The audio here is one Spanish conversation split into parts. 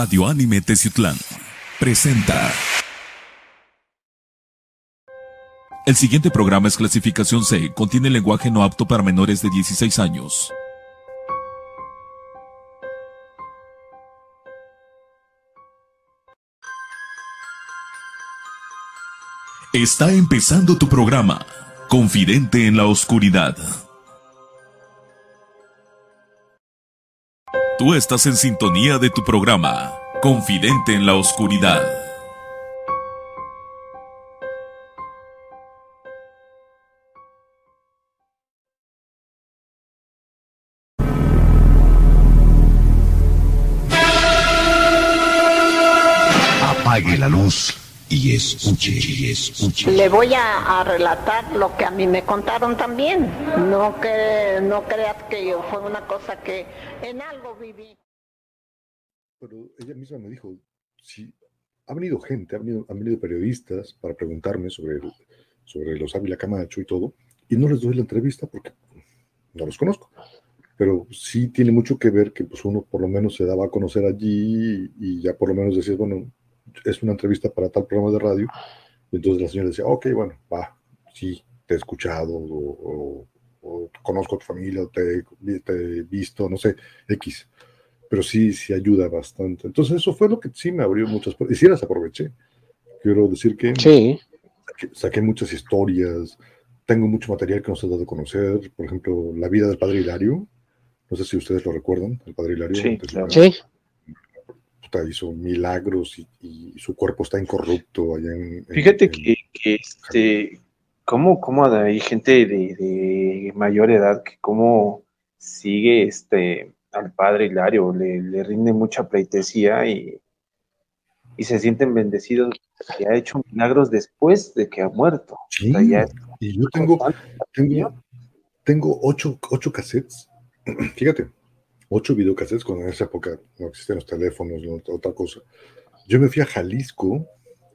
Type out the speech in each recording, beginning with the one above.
Radio Anime Teciutlán presenta. El siguiente programa es clasificación C, contiene lenguaje no apto para menores de 16 años. Está empezando tu programa, Confidente en la Oscuridad. Tú estás en sintonía de tu programa, Confidente en la Oscuridad. Y escuche, y escuche. Le voy a, a relatar lo que a mí me contaron también. No que no creas que yo fue una cosa que en algo viví. Pero ella misma me dijo, sí, ha venido gente, ha venido, han venido periodistas para preguntarme sobre, el- sobre los Ávila Camacho y todo, y no les doy la entrevista porque no los conozco. Pero sí tiene mucho que ver que pues uno por lo menos se daba a conocer allí y, y ya por lo menos decías, bueno, es una entrevista para tal programa de radio. Y entonces la señora decía, ok, bueno, va, sí, te he escuchado o, o- o conozco a tu familia o te, te he visto, no sé, X pero sí, sí ayuda bastante. Entonces eso fue lo que sí me abrió muchas puertas. Y sí las aproveché. Quiero decir que Sí, saqué, saqué muchas historias, tengo mucho material que no se ha dado a conocer. Por ejemplo, la vida del padre Hilario. No sé si ustedes lo recuerdan, el padre Hilario. Sí, claro. sí. Hizo milagros y, y su cuerpo está incorrupto allá en... Fíjate en- que, que, este, cómo, cómo hay gente de, de mayor edad que cómo sigue este al padre Hilario, le, le rinde mucha pleitesía y, y se sienten bendecidos que ha hecho milagros después de que ha muerto. Sí, O sea, y yo tengo, tengo, tengo ocho, ocho cassettes, fíjate, ocho videocassettes cuando en esa época no existían los teléfonos, no, otra cosa. Yo me fui a Jalisco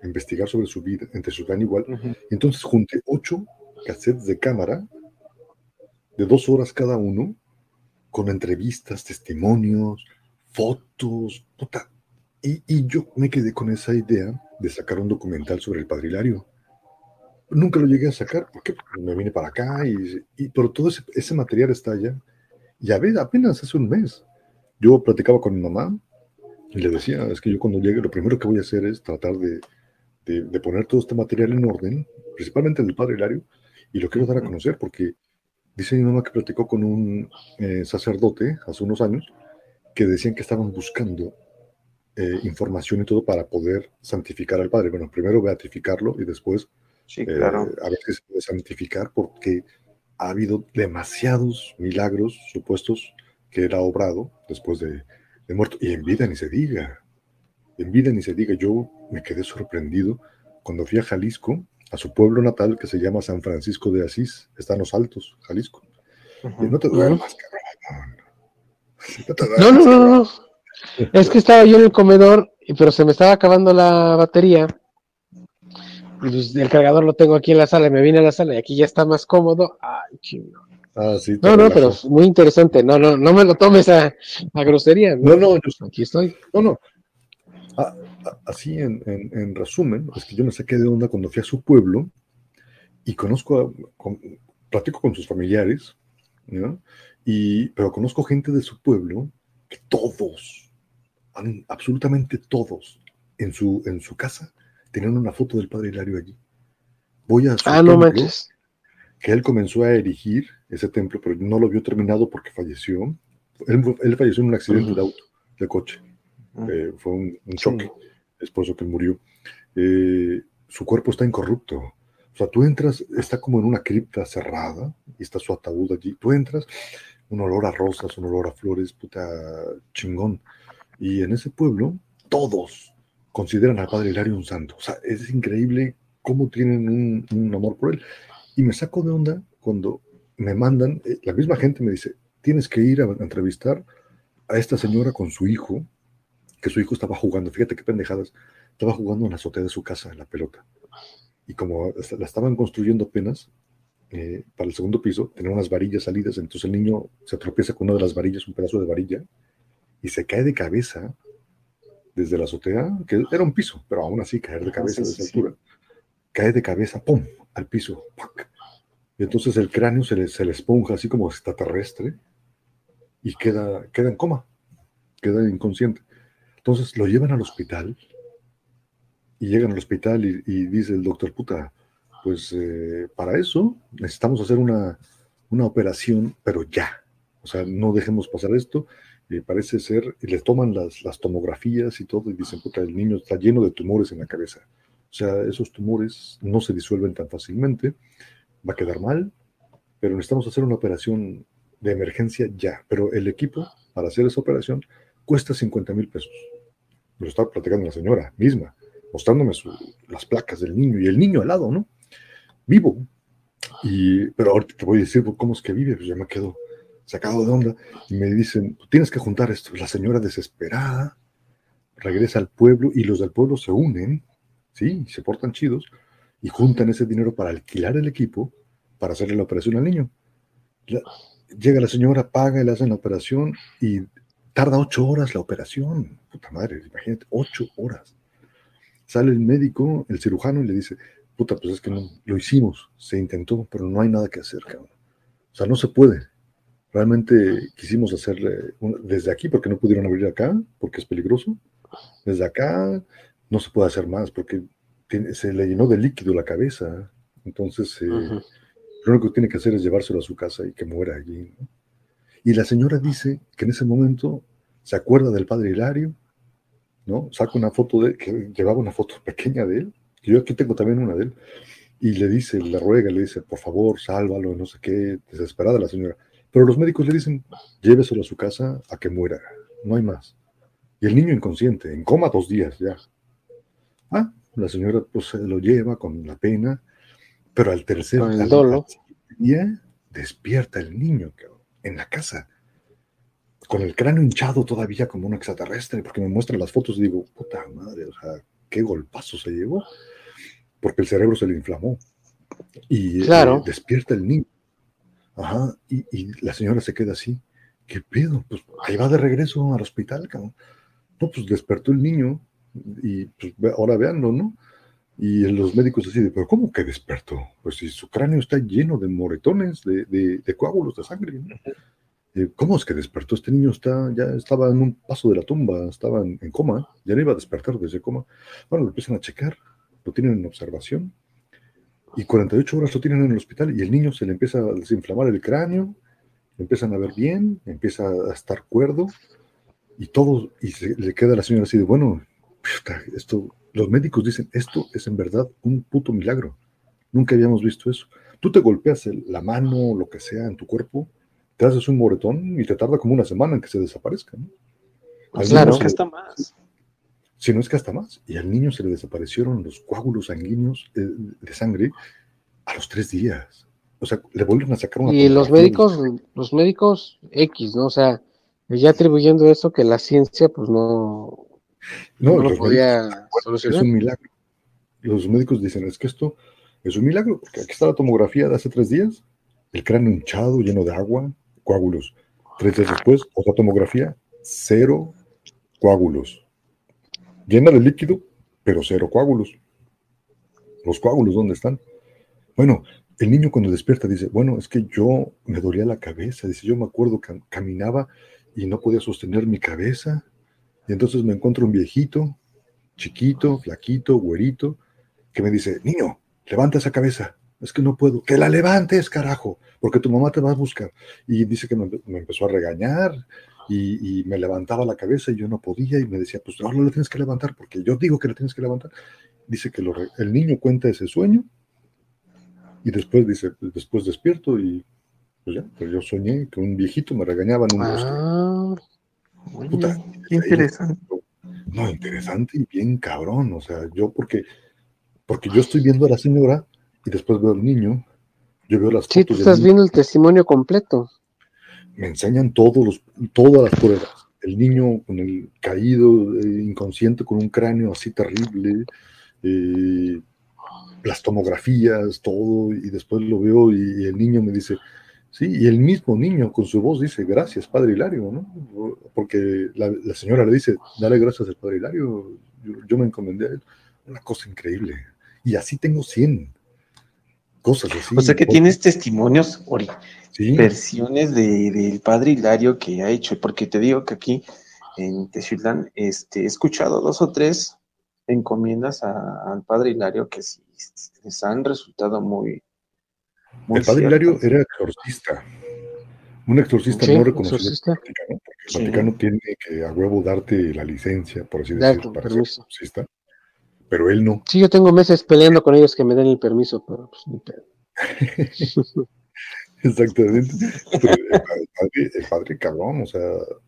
a investigar sobre su vida, entre su gran igual, Ujú. entonces junté ocho cassettes de cámara de dos horas cada uno, con entrevistas, testimonios, fotos, puta. Y, y yo me quedé con esa idea de sacar un documental sobre el Padre Hilario. Nunca lo llegué a sacar porque me vine para acá, y, y- pero todo ese, ese material está allá. Y a ver, apenas hace un mes, yo platicaba con mi mamá y le decía, es que yo cuando llegue lo primero que voy a hacer es tratar de, de- de poner todo este material en orden, principalmente el del Padre Hilario, y lo quiero dar a conocer porque dice mi mamá que platicó con un eh, sacerdote hace unos años que decían que estaban buscando eh, información y todo para poder santificar al Padre. Bueno, primero beatificarlo y después Sí, eh, claro. a ver si se puede santificar porque ha habido demasiados milagros supuestos que él ha obrado después de, de muerto. Y en vida ni se diga. En vida ni se diga. Yo me quedé sorprendido cuando fui a Jalisco, a su pueblo natal que se llama San Francisco de Asís. Está en los Altos, Jalisco. Y no te duermas, cabrón. No, te No, no, no. Es que estaba yo en el comedor, pero se me estaba acabando la batería. Pues, el cargador lo tengo aquí en la sala, me vine a la sala y aquí ya está más cómodo. Ay. Ah, sí, No, no, pero es muy interesante. No, no, no me lo tomes a, a grosería. No, no, yo- Aquí estoy. No, no. Ah, ah, así en, en- en resumen, es que yo me saqué de onda cuando fui a su pueblo y conozco, a- con- platico con sus familiares, ¿no? Y, pero conozco gente de su pueblo que todos, absolutamente todos, en su, en su casa tenían una foto del padre Hilario allí. Voy a Ah, no manches. que él comenzó a erigir ese templo, pero no lo vio terminado porque falleció. Él, él falleció en un accidente de auto, de coche. Ujú. Eh, fue un, un choque, es por eso que murió. Eh, su cuerpo está incorrupto. O sea, tú entras, está como en una cripta cerrada y está su ataúd allí. Tú entras, un olor a rosas, un olor a flores, puta chingón. Y en ese pueblo, todos consideran al padre Hilario un santo. O sea, es increíble cómo tienen un, un amor por él. Y me saco de onda cuando me mandan, eh, la misma gente me dice, tienes que ir a, entrevistar a esta señora con su hijo, que su hijo estaba jugando, fíjate qué pendejadas, estaba jugando en la azotea de su casa, en la pelota. Y como la estaban construyendo apenas, eh, para el segundo piso, tenía unas varillas salidas, entonces el niño se tropieza con una de las varillas, un pedazo de varilla, y se cae de cabeza desde la azotea, que era un piso, pero aún así caer de cabeza de esa altura. Cae de cabeza, ¡pum! al piso. ¡pac! Y entonces el cráneo se le, se le esponja así como extraterrestre y queda, queda en coma, queda inconsciente. Entonces lo llevan al hospital y llegan al hospital y, y dice el doctor, puta, pues eh, para eso necesitamos hacer una, una operación, pero ya. O sea, no dejemos pasar esto. Y parece ser, y le toman las, las tomografías y todo, y dicen, puta, el niño está lleno de tumores en la cabeza. O sea, esos tumores no se disuelven tan fácilmente, va a quedar mal, pero necesitamos hacer una operación de emergencia ya. Pero el equipo para hacer esa operación cuesta 50 mil pesos. Lo estaba platicando la señora misma, mostrándome las placas del niño y el niño al lado, ¿no? Vivo. Y, pero ahorita te voy a decir cómo es que vive, pues ya me quedo sacado de onda. Y me dicen, tienes que juntar esto. La señora desesperada regresa al pueblo y los del pueblo se unen, ¿sí? Se portan chidos y juntan ese dinero para alquilar el equipo para hacerle la operación al niño. Llega la señora, paga y le hacen la operación y tarda ocho horas la operación. Puta madre, imagínate, ocho horas. Sale el médico, el cirujano, y le dice, puta, pues es que no, lo hicimos, se intentó, pero no hay nada que hacer, cabrón. O sea, no se puede. Realmente quisimos hacerle un- desde aquí, porque no pudieron abrir acá, porque es peligroso. Desde acá no se puede hacer más, porque tiene- se le llenó de líquido la cabeza. Entonces, eh, lo único que tiene que hacer es llevárselo a su casa y que muera allí. ¿no? Y la señora dice que en ese momento se acuerda del padre Hilario, ¿no? Saca una foto de que llevaba una foto pequeña de él, que yo aquí tengo también una de él, y le dice, le ruega, le dice, por favor, sálvalo, no sé qué, desesperada la señora. Pero los médicos le dicen, lléveselo a su casa a que muera, no hay más. Y el niño inconsciente, en coma dos días ya. Ah, la señora pues se lo lleva con la pena, pero al tercer el al- dolo. día despierta el niño en la casa, con el cráneo hinchado todavía como un extraterrestre, porque me muestran las fotos y digo, puta madre, o sea, qué golpazo se llevó, porque el cerebro se le inflamó. Y eh, despierta el niño. Ajá, y, y la señora se queda así. ¿Qué pedo? Pues ahí va de regreso al hospital, cabrón. No, pues despertó el niño y pues ahora véanlo, ¿no? Y los médicos así de, pero ¿cómo que despertó? Pues si su cráneo está lleno de moretones, de, de- de coágulos de sangre. ¿no? Eh, ¿Cómo es que despertó? Este niño está, ya estaba en un paso de la tumba, estaba en, en coma, ya no iba a despertar desde coma. Bueno, lo empiezan a checar, lo tienen en observación y 48 horas lo tienen en el hospital y el niño se le empieza a desinflamar el cráneo, empiezan a ver bien, empieza a estar cuerdo y todo, y se, le queda a la señora así de, bueno, esto, los médicos dicen, esto es en verdad un puto milagro. Nunca habíamos visto eso. Tú te golpeas el- la mano o lo que sea en tu cuerpo, te haces un moretón y te tarda como una semana en que se desaparezca. ¿no? Al Claro. que hasta más. Si no es que hasta más. Y al niño se le desaparecieron los coágulos sanguíneos eh, de sangre a los tres días. O sea, le vuelven a sacar una Y los médicos, los médicos X, ¿no? O sea, ya atribuyendo eso que la ciencia, pues no, No, no lo podía médicos, es un milagro. Los médicos dicen, es que esto es un milagro, porque aquí está la tomografía de hace tres días, el cráneo hinchado, lleno de agua, coágulos. Tres días después, otra tomografía, cero coágulos. Llena de líquido, pero cero coágulos. Los coágulos, ¿dónde están? Bueno, el niño cuando despierta dice, bueno, es que yo me dolía la cabeza, dice, yo me acuerdo que caminaba y no podía sostener mi cabeza, y entonces me encuentro un viejito, chiquito, flaquito, güerito, que me dice, niño, levanta esa cabeza, es que no puedo, que la levantes, carajo, porque tu mamá te va a buscar. Y dice que me, me empezó a regañar y, y, me levantaba la cabeza y yo no podía y me decía, pues ahora la tienes que levantar, porque yo digo que la tienes que levantar. Dice que lo, el niño cuenta ese sueño y después dice, pues, después despierto y pues ya, pues yo soñé que un viejito me regañaba en un bosque. Ah, Puta, Qué interesante. No, interesante y bien cabrón. O sea, yo porque, porque yo estoy viendo a la señora y después veo al niño, yo veo las sí, tú fotos del estás viendo el testimonio completo. Me enseñan todos los, todas las pruebas. El niño con el caído, eh, inconsciente, con un cráneo así terrible, eh, las tomografías, todo, y después lo veo y, el niño me dice, Sí, y el mismo niño con su voz dice, gracias, Padre Hilario, ¿no? Porque la, señora le dice, dale gracias al Padre Hilario, yo, me encomendé a él. Una cosa increíble. Y así tengo 100 cosas así. O sea que tienes testimonios, Ori, versiones del Padre Hilario que ha hecho, porque te digo que aquí en Texilán este, he escuchado dos o tres encomiendas al Padre Hilario que sí les han resultado muy, el padre Hilario era exorcista, un exorcista no reconocido por el Vaticano, porque el Vaticano tiene que a huevo darte la licencia, por así decirlo, para ser exorcista, pero él no. Sí, yo tengo meses peleando con ellos que me den el permiso, pero pues ni pedo. Exactamente. el, padre, el padre cabrón, o sea,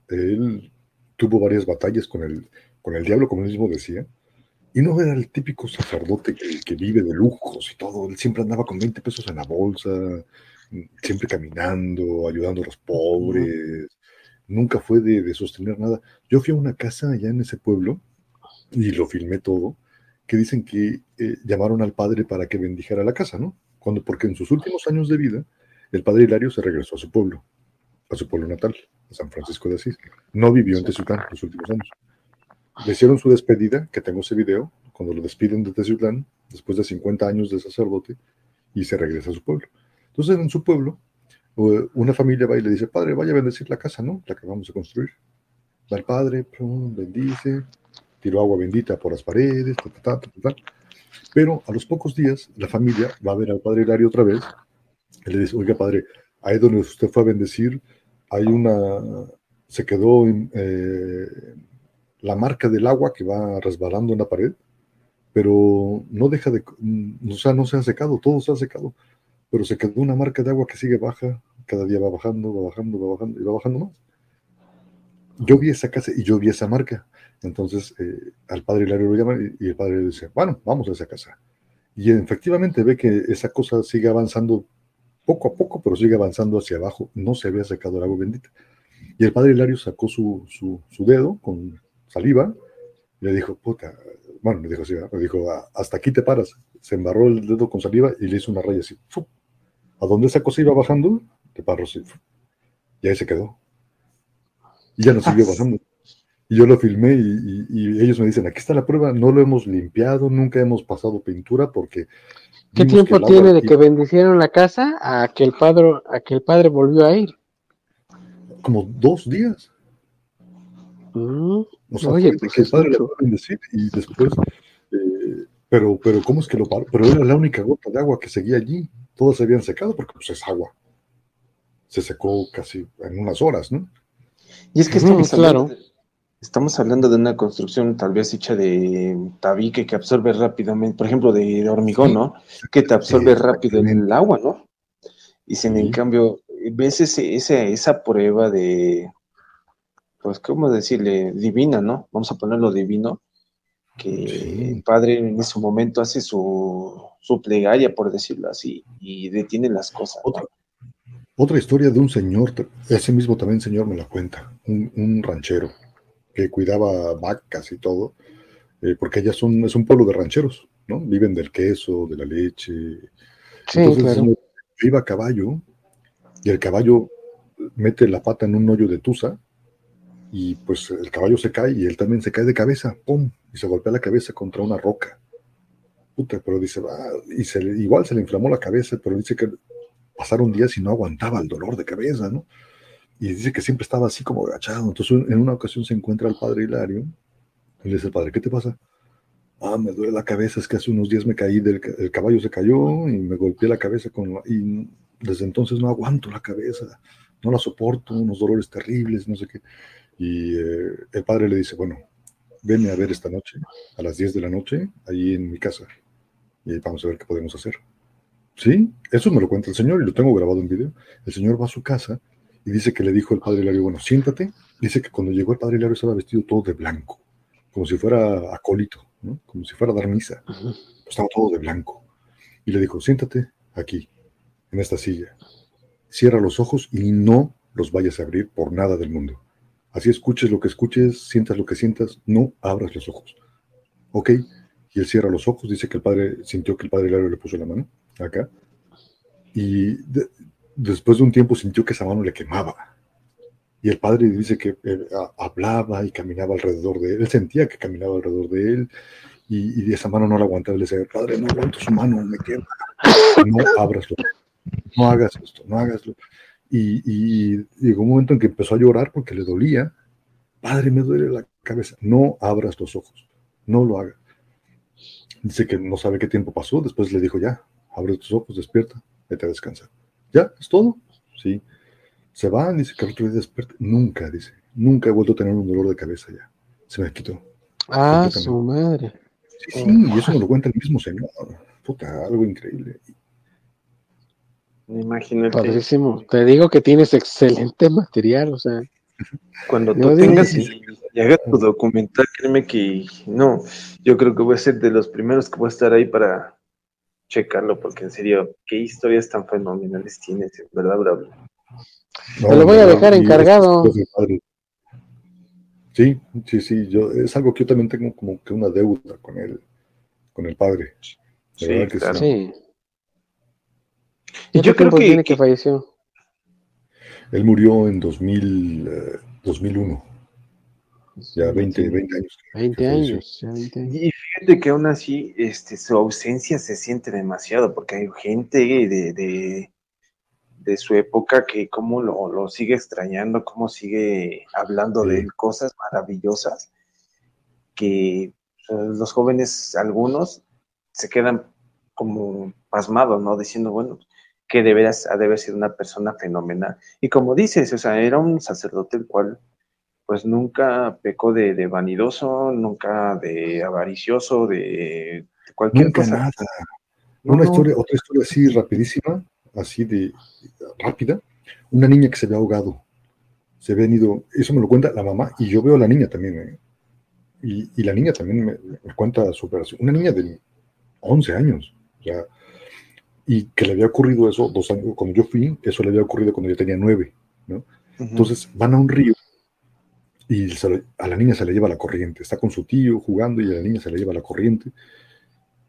él tuvo varias batallas con el, con el diablo, como él mismo decía, y no era el típico sacerdote que, vive de lujos y todo. Él siempre andaba con 20 pesos en la bolsa, siempre caminando, ayudando a los pobres. Nunca fue de, sostener nada. Yo fui a una casa allá en ese pueblo y lo filmé todo, que dicen que eh, llamaron al padre para que bendijera la casa, ¿no? Cuando, porque en sus últimos años de vida, el padre Hilario se regresó a su pueblo, a su pueblo natal, a San Francisco de Asís. No vivió en Tezucán los últimos años le hicieron su despedida, que tengo ese video, cuando lo despiden de Teciutlán, después de 50 años de sacerdote, y se regresa a su pueblo. Entonces, en su pueblo, una familia va y le dice, padre, vaya a bendecir la casa, ¿no? La que vamos a construir. Va el padre, bendice, tiró agua bendita por las paredes, ta, ta, ta, Pero a los pocos días, la familia va a ver al padre Hilario otra vez, y le dice, oiga, padre, ahí donde usted fue a bendecir, hay una, se quedó eh, la marca del agua que va resbalando en la pared, pero no deja de, mm, o sea, no se ha secado, todo se ha secado, pero se quedó una marca de agua que sigue baja, cada día va bajando, va bajando, va bajando y va bajando más. Yo vi esa casa y yo vi esa marca. Entonces eh, al padre Hilario lo llama y, el padre le dice, bueno, vamos a esa casa. Y efectivamente ve que esa cosa sigue avanzando poco a poco, pero sigue avanzando hacia abajo. No se había secado el agua bendita. Y el padre Hilario sacó su, su, su dedo con saliva, le dijo, puta, bueno, le dijo así, le dijo, ah, hasta aquí te paras. Se embarró el dedo con saliva y le hizo una raya así. A donde esa cosa iba bajando, te paró así. Y ahí se quedó. Y ya no siguió ah. Y yo lo filmé y, ellos me dicen, aquí está la prueba, no lo hemos limpiado, nunca hemos pasado pintura porque... ¿Qué tiempo tiene de que bendicieron la casa a que el padre, a que el padre volvió a ir? Como dos días. Mm, oye, pues el padre bendecir y después, eh, pero, pero ¿cómo es que lo paró? Pero era la única gota de agua que seguía allí. Todas se habían secado porque pues es agua. Se secó casi en unas horas, ¿no? Y es que estamos, hablando, estamos hablando de una construcción tal vez hecha de tabique que absorbe rápidamente, por ejemplo, de, hormigón, ¿no? Que te absorbe rápido en el agua, ¿no? Y sin en cambio, ves ese, esa prueba de, pues, ¿cómo decirle? Divina, ¿no? Vamos a ponerlo divino, que el Padre en ese momento hace su, su, plegaria, por decirlo así, y detiene las cosas. Otra, otra historia de un señor, ese mismo también señor me la cuenta, un, ranchero que cuidaba vacas y todo, eh, porque allá son, es un pueblo de rancheros, ¿no? Viven del queso, de la leche. Sí, Entonces, iba a caballo y el caballo mete la pata en un hoyo de tusa y pues el caballo se cae y él también se cae de cabeza, ¡pum! Y se golpea la cabeza contra una roca. Puta, pero dice, ah", y se, igual se le inflamó la cabeza, pero dice que pasaron días y no aguantaba el dolor de cabeza, ¿no? Y dice que siempre estaba así como agachado. Entonces en una ocasión se encuentra el padre Hilario y le dice, padre, ¿qué te pasa? Ah, me duele la cabeza, es que hace unos días me caí, del, el caballo se cayó y me golpeé la cabeza con... y desde entonces no aguanto la cabeza, no la soporto, unos dolores terribles, no sé qué. Y eh, el padre le dice, bueno, venme a ver esta noche, a las 10 de la noche, ahí en mi casa, y vamos a ver qué podemos hacer. Sí, eso me lo cuenta el Señor y lo tengo grabado en video. El Señor va a su casa y dice que le dijo el padre Hilario, bueno, siéntate. Dice que cuando llegó el padre Hilario estaba vestido todo de blanco, como si fuera acólito, ¿no? como si fuera a dar misa. Estaba todo de blanco. Y le dijo, siéntate aquí, en esta silla. Cierra los ojos y no los vayas a abrir por nada del mundo. Así escuches lo que escuches, sientas lo que sientas, no abras los ojos. ¿Ok? Y él cierra los ojos, dice que el padre sintió que el padre Hilario le puso la mano acá. Y después de un tiempo sintió que esa mano le quemaba. Y el padre dice que eh, hablaba y caminaba alrededor de él. Él sentía que caminaba alrededor de él y, esa mano no la aguantaba. Le decía, padre, no aguanto su mano, me quema. No abras los no hagas esto, no hagaslo. Y, y llegó un momento en que empezó a llorar porque le dolía. Padre, me duele la cabeza. No abras los ojos, no lo hagas. Dice que no sabe qué tiempo pasó. Después le dijo, ya, abre tus ojos, despierta, vete a descansar. ¿Ya? ¿Es todo? Sí. Se va, dice que al otro día despierta. Nunca, dice, nunca he vuelto a tener un dolor de cabeza ya. Se me quitó. Ah, su madre. Sí, sí, y eso me lo cuenta el mismo señor. Puta, algo increíble. Imagínate. Padrísimo. Te digo que tienes excelente material, o sea. Cuando tú digas tengas y, y hagas tu documental, créeme que no, yo creo que voy a ser de los primeros que voy a estar ahí para checarlo, porque en serio, qué historias tan fenomenales tienes, en verdad, bravo. No, Te lo voy a dejar encargado. Sí, sí, sí, yo, es algo que yo también tengo como que una deuda con él, con el padre. De Sí, verdad que claro. Sí. Y yo ¿Cuánto creo que- tiene que, que- falleció? Él murió en 2000, eh, 2001, ya 20, 20 años. 20 que falleció. años. ya 20 años. Y fíjate que aún así, este, su ausencia se siente demasiado, porque hay gente de, de, de su época que como lo, lo sigue extrañando, cómo sigue hablando de Sí. cosas maravillosas, que eh, los jóvenes, algunos, se quedan como pasmados, ¿no? Diciendo, bueno, que de veras ha de haber sido una persona fenomenal. Y como dices, o sea, era un sacerdote el cual pues nunca pecó de, de vanidoso, nunca de avaricioso, de, cualquier Nunca cosa. nada. No, Una no. historia, otra historia así rapidísima, así de rápida. Una niña que se había ahogado. Se había ido, eso me lo cuenta la mamá, y yo veo a la niña también, ¿eh? y, y la niña también me, me cuenta su operación. Una niña de 11 años, o sea, y que le había ocurrido eso dos años, cuando yo fui, eso le había ocurrido cuando yo tenía nueve, ¿no? Ujú. Entonces van a un río y se a la niña se le lleva la corriente. Está con su tío jugando y a la niña se le lleva la corriente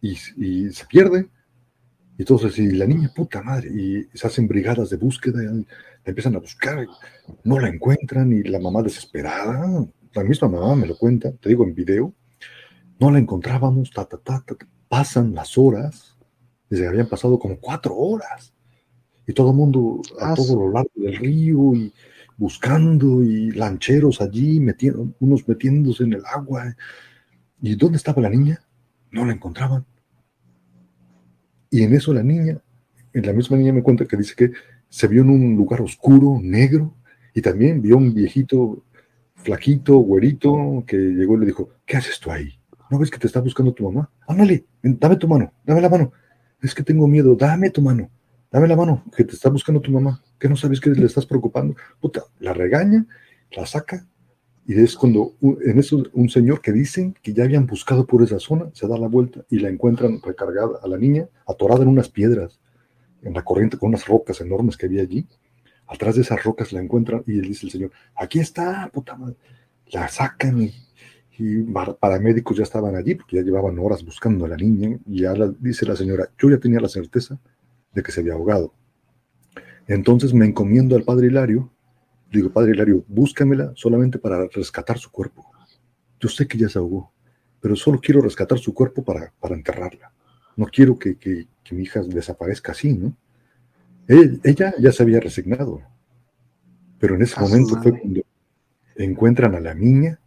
y, y se pierde. Y entonces, y la niña, puta madre, y se hacen brigadas de búsqueda, la empiezan a buscar, no la encuentran, y la mamá desesperada, la misma mamá me lo cuenta, te digo en video, no la encontrábamos, ta, ta, ta, ta, pasan las horas, desde habían pasado como cuatro horas, y todo el mundo a Ah, todo lo largo del río, y buscando, y lancheros allí, metiendo, unos metiéndose en el agua, ¿y dónde estaba la niña? No la encontraban. Y en eso la niña, en la misma niña me cuenta que dice que se vio en un lugar oscuro, negro, y también vio un viejito flaquito, güerito, que llegó y le dijo, ¿qué haces tú ahí? ¿No ves que te está buscando tu mamá? Ándale, dame tu mano, dame la mano. Es que tengo miedo, dame tu mano, dame la mano, que te está buscando tu mamá, que no sabes que le estás preocupando. Puta, la regaña, la saca, y es cuando en eso un señor que dicen que ya habían buscado por esa zona, se da la vuelta y la encuentran recargada a la niña, atorada en unas piedras, en la corriente con unas rocas enormes que había allí. Atrás de esas rocas la encuentran y él dice el señor, aquí está, puta madre. La sacan y, y par- paramédicos ya estaban allí porque ya llevaban horas buscando a la niña y ya dice la señora, yo ya tenía la certeza de que se había ahogado. Entonces me encomiendo al padre Hilario, digo, padre Hilario, búscamela solamente para rescatar su cuerpo. Yo sé que ya se ahogó, pero solo quiero rescatar su cuerpo para, para enterrarla. No quiero que, que- que mi hija desaparezca así, ¿no? Él- ella ya se había resignado, pero en ese momento fue cuando encuentran a la niña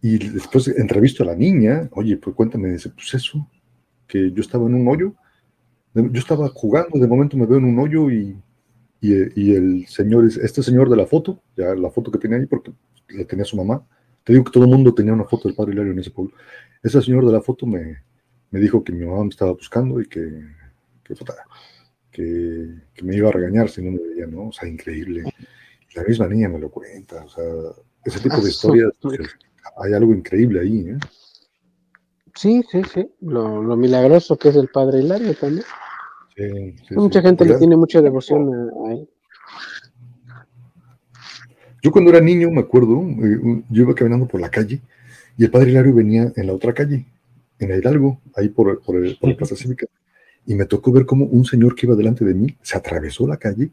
y después entrevisto a la niña, oye, pues cuéntame, dice, pues eso, que yo estaba en un hoyo, yo estaba jugando, de momento me veo en un hoyo y, y, y el señor, es este señor de la foto, ya la foto que tenía ahí, porque la tenía su mamá, te digo que todo el mundo tenía una foto del padre Hilario en ese pueblo, ese señor de la foto me, me dijo que mi mamá me estaba buscando y que, que, puta, que, que me iba a regañar si no me veía, ¿no? O sea, increíble. La misma niña me lo cuenta, o sea, ese tipo Ah, de su- historias, pues, hay algo increíble ahí, ¿eh? Sí, sí, sí. Lo, lo milagroso que es el padre Hilario también. Sí, sí, Mucha sí. gente le tiene mucha devoción a, él. Yo cuando era niño, me acuerdo, eh, yo iba caminando por la calle y el padre Hilario venía en la otra calle, en Hidalgo, ahí por, por, el, por la Plaza Cívica. y me tocó ver cómo un señor que iba delante de mí se atravesó la calle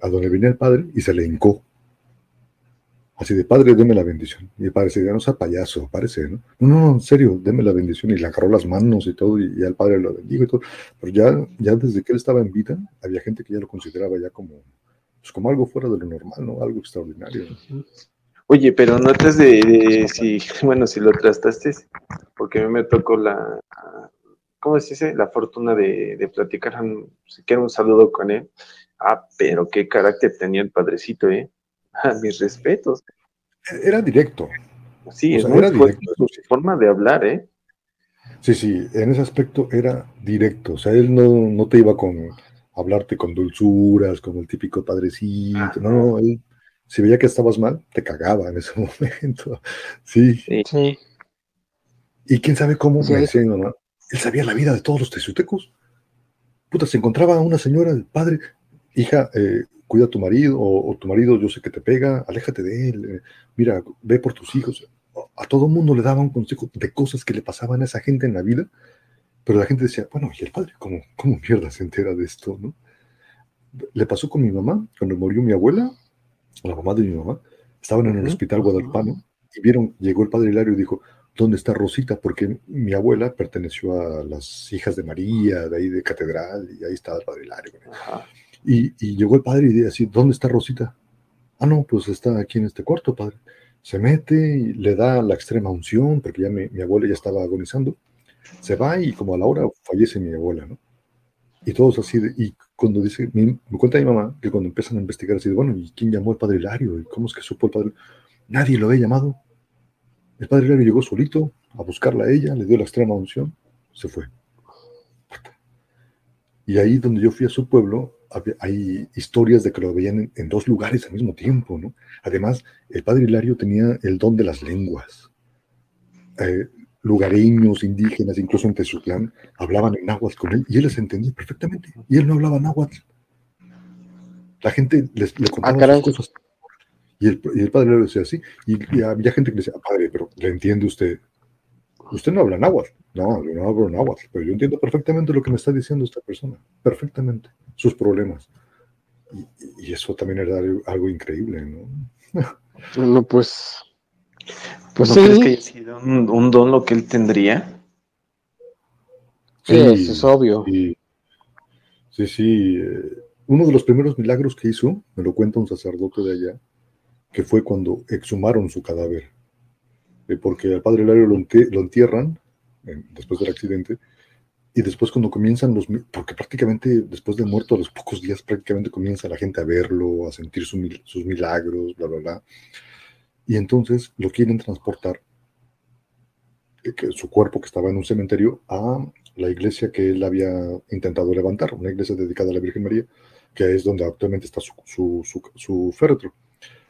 a donde venía el padre y se le hincó. Así de, padre, deme la bendición. Y el padre se no sea payaso, parece, ¿no? No, no, en serio, deme la bendición. Y le agarró las manos y todo, y, ya el padre lo bendijo y todo. Pero ya, ya desde que él estaba en vida, había gente que ya lo consideraba ya como, pues como algo fuera de lo normal, ¿no? Algo extraordinario. Oye, pero notas de, de si, bueno, si lo trastaste, porque a mí me tocó la, ¿cómo se dice? La fortuna de, de platicar, si quiero un saludo con él. Ah, pero qué carácter tenía el padrecito, ¿eh? Ah, mis respetos. Era directo. Sí, es muy era directo. su forma de hablar, ¿eh? Sí, sí, en ese aspecto era directo. O sea, él no, no te iba con hablarte con dulzuras, como el típico padrecito. Ah, no, él, si veía que estabas mal, te cagaba en ese momento. Sí. sí. Y quién sabe cómo me decía ¿no? Él sabía la vida de todos los tesutecos. Puta, se encontraba una señora, el padre, hija, eh, cuida a tu marido, o, tu marido yo sé que te pega, aléjate de él, eh, mira, ve por tus hijos. A todo mundo le daba un consejo de cosas que le pasaban a esa gente en la vida, pero la gente decía, bueno, ¿y el padre cómo, cómo mierda se entera de esto? ¿no? Le pasó con mi mamá, cuando murió mi abuela, la mamá de mi mamá, estaban en el hospital guadalupano y vieron, llegó el padre Hilario y dijo, ¿dónde está Rosita? Porque mi abuela perteneció a las hijas de María, de ahí de Catedral, y ahí estaba el padre Hilario. Y, llegó el padre y así, ¿dónde está Rosita? Ah, no, pues está aquí en este cuarto, padre. Se mete y le da la extrema unción, porque ya mi, abuela ya estaba agonizando. Se va y como a la hora fallece mi abuela, ¿no? Y todos así, y cuando dice, me cuenta mi mamá que cuando empiezan a investigar así, bueno, ¿y quién llamó al padre Hilario? ¿Y cómo es que supo el padre? Nadie lo había llamado. El padre Hilario llegó solito a buscarla a ella, le dio la extrema unción, se fue. Y ahí donde yo fui a su pueblo, hay historias de que lo veían en, dos lugares al mismo tiempo, ¿no? Además, el padre Hilario tenía el don de las lenguas. Eh, lugareños, indígenas, incluso en Tezuclán, hablaban en náhuatl con él y él les entendía perfectamente. Y él no hablaba náhuatl. La gente les, le contaba ah, cosas y el, padre le decía así, y, había gente que decía, padre, pero ¿le entiende usted? Usted no habla náhuatl. No, yo no hablo náhuatl, pero yo entiendo perfectamente lo que me está diciendo esta persona, perfectamente, sus problemas. Y, eso también era algo, increíble, ¿no? no, pues... Pues ¿No crees que haya sido un, don lo que él tendría? Sí, eso es obvio. Sí, sí. sí. Eh, uno de los primeros milagros que hizo, me lo cuenta un sacerdote de allá, que fue cuando exhumaron su cadáver, eh, porque al padre Hilario lo, entierran después del accidente, y después cuando comienzan los, porque prácticamente después de muerto a los pocos días prácticamente comienza la gente a verlo, a sentir sus milagros, bla, bla, bla, y entonces lo quieren transportar, eh, su cuerpo que estaba en un cementerio, a la iglesia que él había intentado levantar, una iglesia dedicada a la Virgen María, que es donde actualmente está su, su, su, su féretro.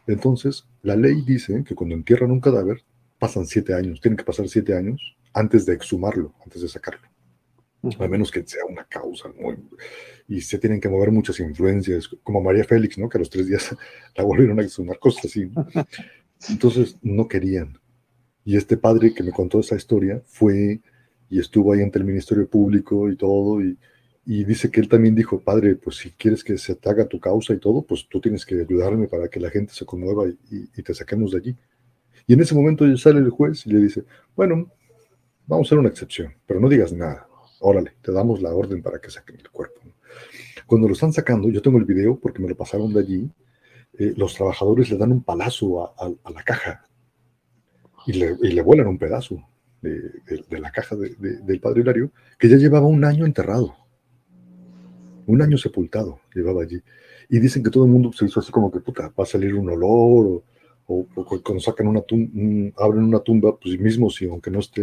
Entonces, la ley dice que cuando entierran un cadáver, pasan siete años, tienen que pasar siete años antes de exhumarlo, antes de sacarlo. A menos que sea una causa, Y se tienen que mover muchas influencias, como María Félix, ¿no? Que a los tres días la volvieron a exhumar, cosas así. Entonces, no querían. Y este padre que me contó esa historia fue y estuvo ahí ante el Ministerio Público y todo, y, y dice que él también dijo, padre, pues si quieres que se te haga tu causa y todo, pues tú tienes que ayudarme para que la gente se conmueva y, te saquemos de allí. Y en ese momento sale el juez y le dice, bueno, vamos a hacer una excepción, pero no digas nada. Órale, te damos la orden para que saquen el cuerpo. Cuando lo están sacando, yo tengo el video porque me lo pasaron de allí, eh, los trabajadores le dan un palazo a, la caja y le, y le, vuelan un pedazo de, la caja del padre Hilario, que ya llevaba un año enterrado un año sepultado llevaba allí. Y dicen que todo el mundo se hizo así como que, puta, va a salir un olor, o, cuando sacan una tumba, abren una tumba, pues mismo si aunque no esté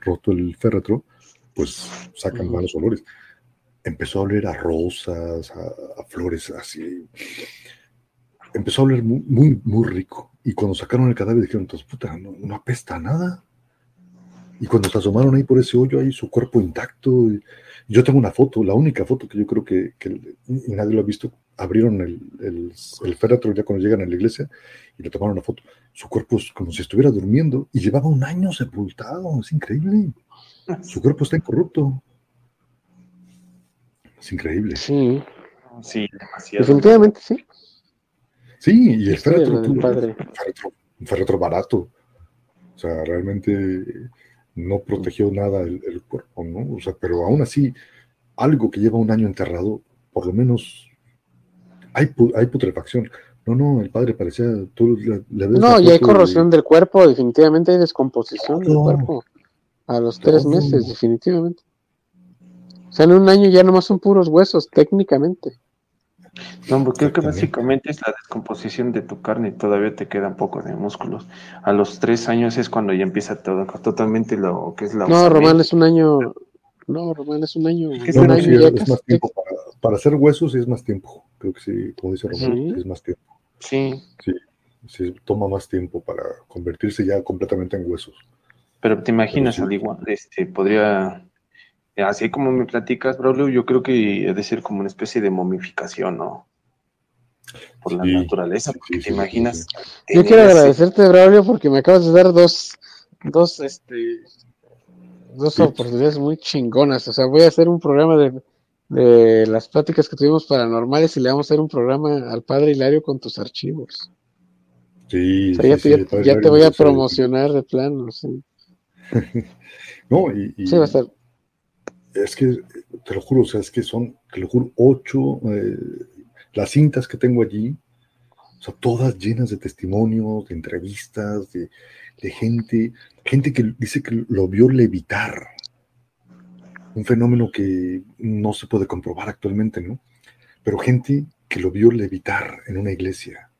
roto el féretro, pues sacan malos olores. Empezó a oler a rosas, a, flores así. Empezó a oler muy, muy, rico. Y cuando sacaron el cadáver dijeron, entonces, puta, no, no apesta nada. Y cuando se asomaron ahí por ese hoyo, ahí su cuerpo intacto, yo tengo una foto, la única foto que yo creo que, nadie lo ha visto. Abrieron el, el, féretro ya cuando llegan a la iglesia y le tomaron una foto. Su cuerpo es como si estuviera durmiendo y llevaba un año sepultado. Es increíble. Su cuerpo está incorrupto. Es increíble. Sí, Sí, demasiado. definitivamente sí. Sí, y el féretro, padre. un féretro, un féretro barato. O sea, realmente no protegió nada el, el cuerpo, ¿no? O sea, pero aún así, algo que lleva un año enterrado, por lo menos hay, pu- hay putrefacción. No, no, el padre parecía, tú le, le ves No, y hay corrosión del cuerpo, definitivamente hay descomposición del cuerpo. A los tres meses, definitivamente. O sea, en un año ya nomás son puros huesos, técnicamente. No, porque creo que básicamente es la descomposición de tu carne y todavía te queda un poco de músculos. A los tres años es cuando ya empieza todo, totalmente lo que es la No. Román es un año. No, Román es un año. ¿Qué No, un no, año sí, ya es más tiempo para, para hacer huesos sí es más tiempo. Creo que sí, como dice Román, Sí. es más tiempo. Sí, Sí, toma más tiempo para convertirse ya completamente en huesos. pero te imaginas Pero sí. al igual, este, podría, así como me platicas, Braulio, yo creo que ha de ser como una especie de momificación, ¿no? Por la Sí, naturaleza, sí, porque sí, te sí, sí, imaginas. sí. Yo quiero ese- agradecerte, Braulio, porque me acabas de dar dos, dos, este, dos oportunidades muy chingonas. O sea, voy a hacer un programa de, de las pláticas que tuvimos paranormales y le vamos a hacer un programa al padre Hilario con tus archivos. Sí, O sea, ya, sí, te- sí, ya- te voy a promocionar de plano. Sí, No, y, y Sí, va a estar. es que, te lo juro, o sea, es que son, te lo juro, ocho, eh, las cintas que tengo allí, o sea, todas llenas de testimonios, de entrevistas, de, de gente, gente que dice que lo vio levitar. Un fenómeno que no se puede comprobar actualmente, ¿no? Pero gente que lo vio levitar en una iglesia.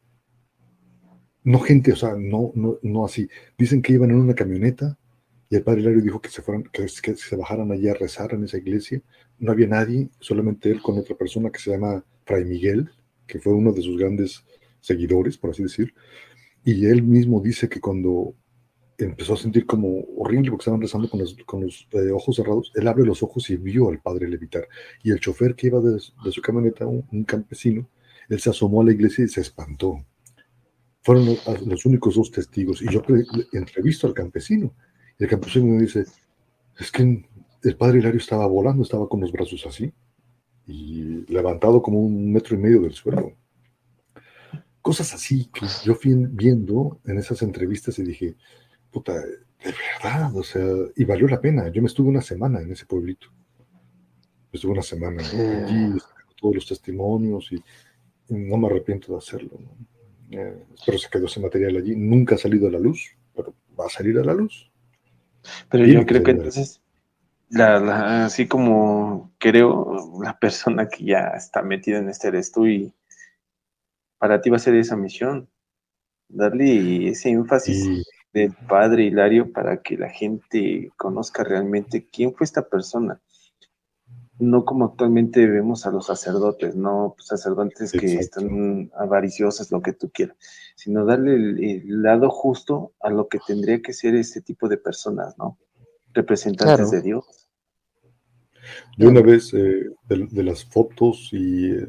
No gente, o sea, no, no, no así. Dicen que iban en una camioneta y el padre Hilario dijo que se fueran, que, que se bajaran allí a rezar en esa iglesia. No había nadie, solamente él con otra persona que se llama Fray Miguel, que fue uno de sus grandes seguidores, por así decir. Y él mismo dice que cuando empezó a sentir como horrible porque estaban rezando con los, con los eh, ojos cerrados, él abre los ojos y vio al padre levitar. Y el chofer que iba de, de su camioneta, un, un campesino, él se asomó a la iglesia y se espantó. Fueron los, los únicos dos testigos. Y yo entrevisto al campesino. Y el campesino me dice, es que el padre Hilario estaba volando, estaba con los brazos así, y levantado como un metro y medio del suelo. Cosas así que yo fui viendo en esas entrevistas y dije, puta, de verdad, o sea, y valió la pena. Yo me estuve una semana en ese pueblito. Estuve una semana allí, sacando todos los testimonios y, y no me arrepiento de hacerlo. ¿no? Eh, espero se quedó ese material allí. Nunca ha salido a la luz, pero va a salir a la luz. Pero yo creo que entonces, la, la- así como creo, la persona que ya está metida en este eres tú y para ti va a ser esa misión, darle ese énfasis Y del padre Hilario para que la gente conozca realmente quién fue esta persona. No como actualmente vemos a los sacerdotes, no Pues, sacerdotes que están avariciosos, lo que tú quieras, sino darle el, el lado justo a lo que tendría que ser este tipo de personas, ¿no? Representantes Claro. de Dios. Yo una vez, eh, de, de las fotos y eh,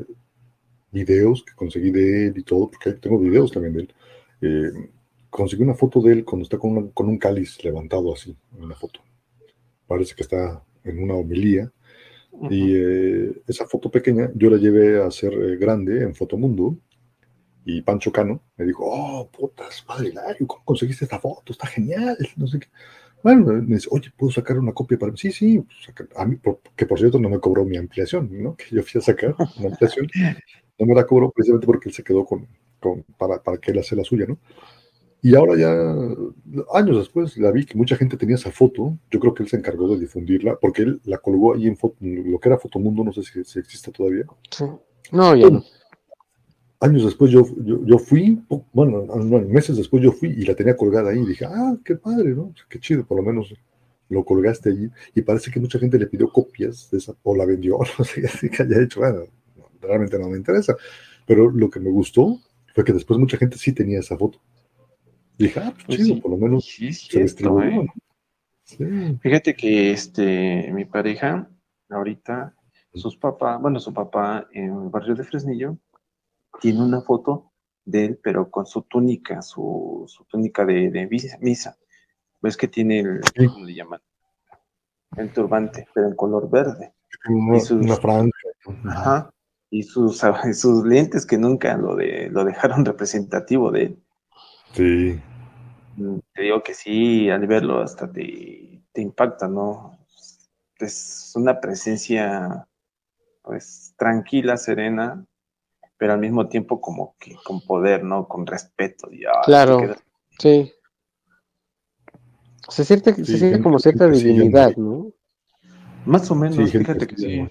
videos que conseguí de él y todo, porque tengo videos también de él, eh, conseguí una foto de él cuando está con, una- con un cáliz levantado así, en una foto. Parece que está en una homilía. Y eh, esa foto pequeña yo la llevé a hacer eh, grande en Fotomundo. Y Pancho Cano me dijo, oh, putas, padre Hilario, ¿cómo conseguiste esta foto? Está genial, no sé qué. Bueno, me dice, oye, ¿puedo sacar una copia para mí? Sí, sí, pues, a mí, que por cierto no me cobró mi ampliación, ¿no? Que yo fui a sacar una ampliación. No me la cobró precisamente porque él se quedó con, con- para, para que él hace la suya, ¿no? Y ahora ya, años después, la vi que mucha gente tenía esa foto. Yo creo que él se encargó de difundirla, porque él la colgó ahí en foto, lo que era Fotomundo, no sé si, si existe todavía. Sí. No, ya no. Años después yo, yo, yo fui, bueno, no, meses después yo fui y la tenía colgada ahí. Y dije, ah, qué padre, ¿no? Qué chido, por lo menos lo colgaste allí. Y parece que mucha gente le pidió copias de esa, o la vendió, no sé así que haya hecho. Bueno, no, realmente no me interesa. Pero lo que me gustó fue que después mucha gente sí tenía esa foto. Dije, ah, pues Pues chido, sí. por lo menos Sí, se. ¿eh? Fíjate que este, mi pareja, ahorita, sus papás, bueno, su papá en el barrio de Fresnillo, tiene una foto de él, pero con su túnica, su, su túnica de, de misa. Ves que tiene el, ¿cómo le llaman? El turbante, pero en color verde. Una, Y sus- una franja, Ajá. Y sus, sus lentes que nunca lo, de, lo dejaron representativo de él. Sí. Mm, Te digo que sí, al verlo hasta te, te impacta, ¿no? Es una presencia, pues, tranquila, serena, pero al mismo tiempo como que con poder, ¿no? Con respeto. y, ah, Claro. quedas- Sí. Se siente, se siente gente como cierta divinidad. ¿no? Más o menos, Sí, fíjate que sí.